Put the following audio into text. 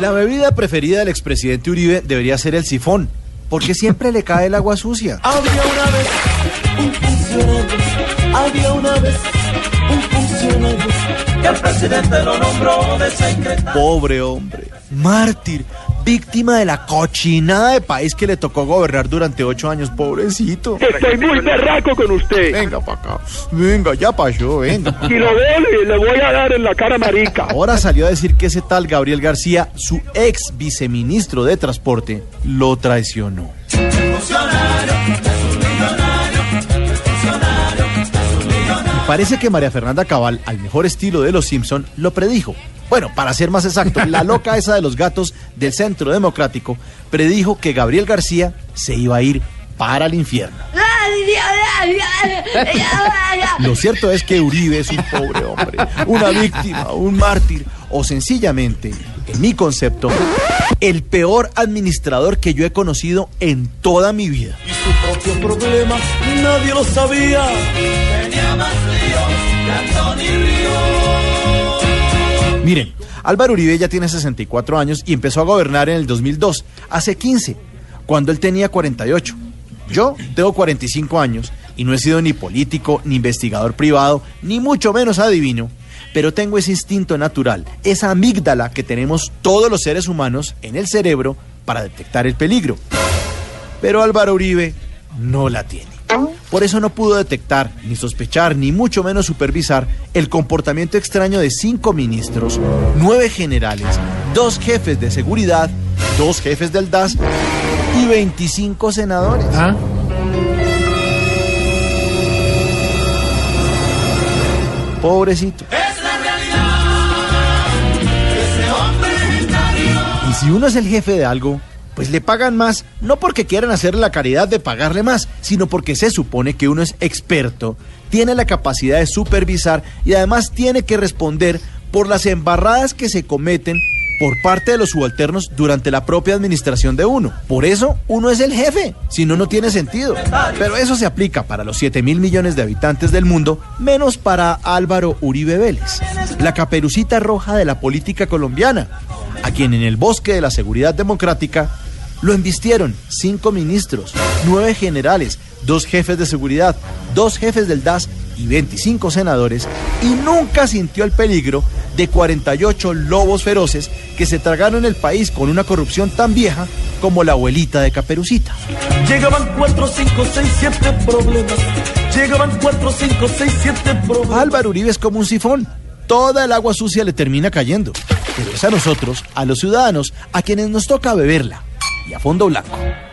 La bebida preferida del expresidente Uribe debería ser el sifón, porque siempre le cae el agua sucia. Había una vez un funcionario, había una vez un funcionario que el presidente lo nombró de secretario. Pobre hombre, mártir, víctima de la cochinada de país que le tocó gobernar durante ocho años, pobrecito. Estoy muy berraco con usted. Venga para acá, venga, ya pasó, venga. Y lo veo y le voy a dar en la cara marica. Ahora salió a decir que ese tal Gabriel García, su ex viceministro de Transporte, lo traicionó. Parece que María Fernanda Cabal, al mejor estilo de los Simpson, lo predijo. Bueno, para ser más exacto, la loca esa de los gatos del Centro Democrático predijo que Gabriel García se iba a ir para el infierno. Lo cierto es que Uribe es un pobre hombre, una víctima, un mártir o sencillamente, en mi concepto, el peor administrador que yo he conocido en toda mi vida. Y su propio problema nadie lo sabía. Tenía más Miren, Álvaro Uribe ya tiene 64 años y empezó a gobernar en el 2002, hace 15, cuando él tenía 48. Yo tengo 45 años y no he sido ni político, ni investigador privado, ni mucho menos adivino, pero tengo ese instinto natural, esa amígdala que tenemos todos los seres humanos en el cerebro para detectar el peligro. Pero Álvaro Uribe no la tiene. Por eso no pudo detectar, ni sospechar, ni mucho menos supervisar el comportamiento extraño de cinco ministros, nueve generales, dos jefes de seguridad, dos jefes del DAS y 25 senadores. ¿Ah? Pobrecito. Es la realidad. Ese hombre Y si uno es el jefe de algo, pues le pagan más, no porque quieran hacerle la caridad de pagarle más, sino porque se supone que uno es experto, tiene la capacidad de supervisar y además tiene que responder por las embarradas que se cometen por parte de los subalternos durante la propia administración de uno. Por eso uno es el jefe, si no, no tiene sentido. Pero eso se aplica para los 7 mil millones de habitantes del mundo, menos para Álvaro Uribe Vélez, la caperucita roja de la política colombiana, a quien en el bosque de la seguridad democrática lo embistieron cinco ministros, nueve generales, dos jefes de seguridad, dos jefes del DAS y 25 senadores y nunca sintió el peligro de 48 lobos feroces que se tragaron el país con una corrupción tan vieja como la abuelita de Caperucita. Llegaban 4, 5, 6, 7 problemas. Llegaban 4, 5, 6, 7 problemas. Álvaro Uribe es como un sifón. Toda el agua sucia le termina cayendo. Pero es a nosotros, a los ciudadanos, a quienes nos toca beberla. Y a fondo blanco.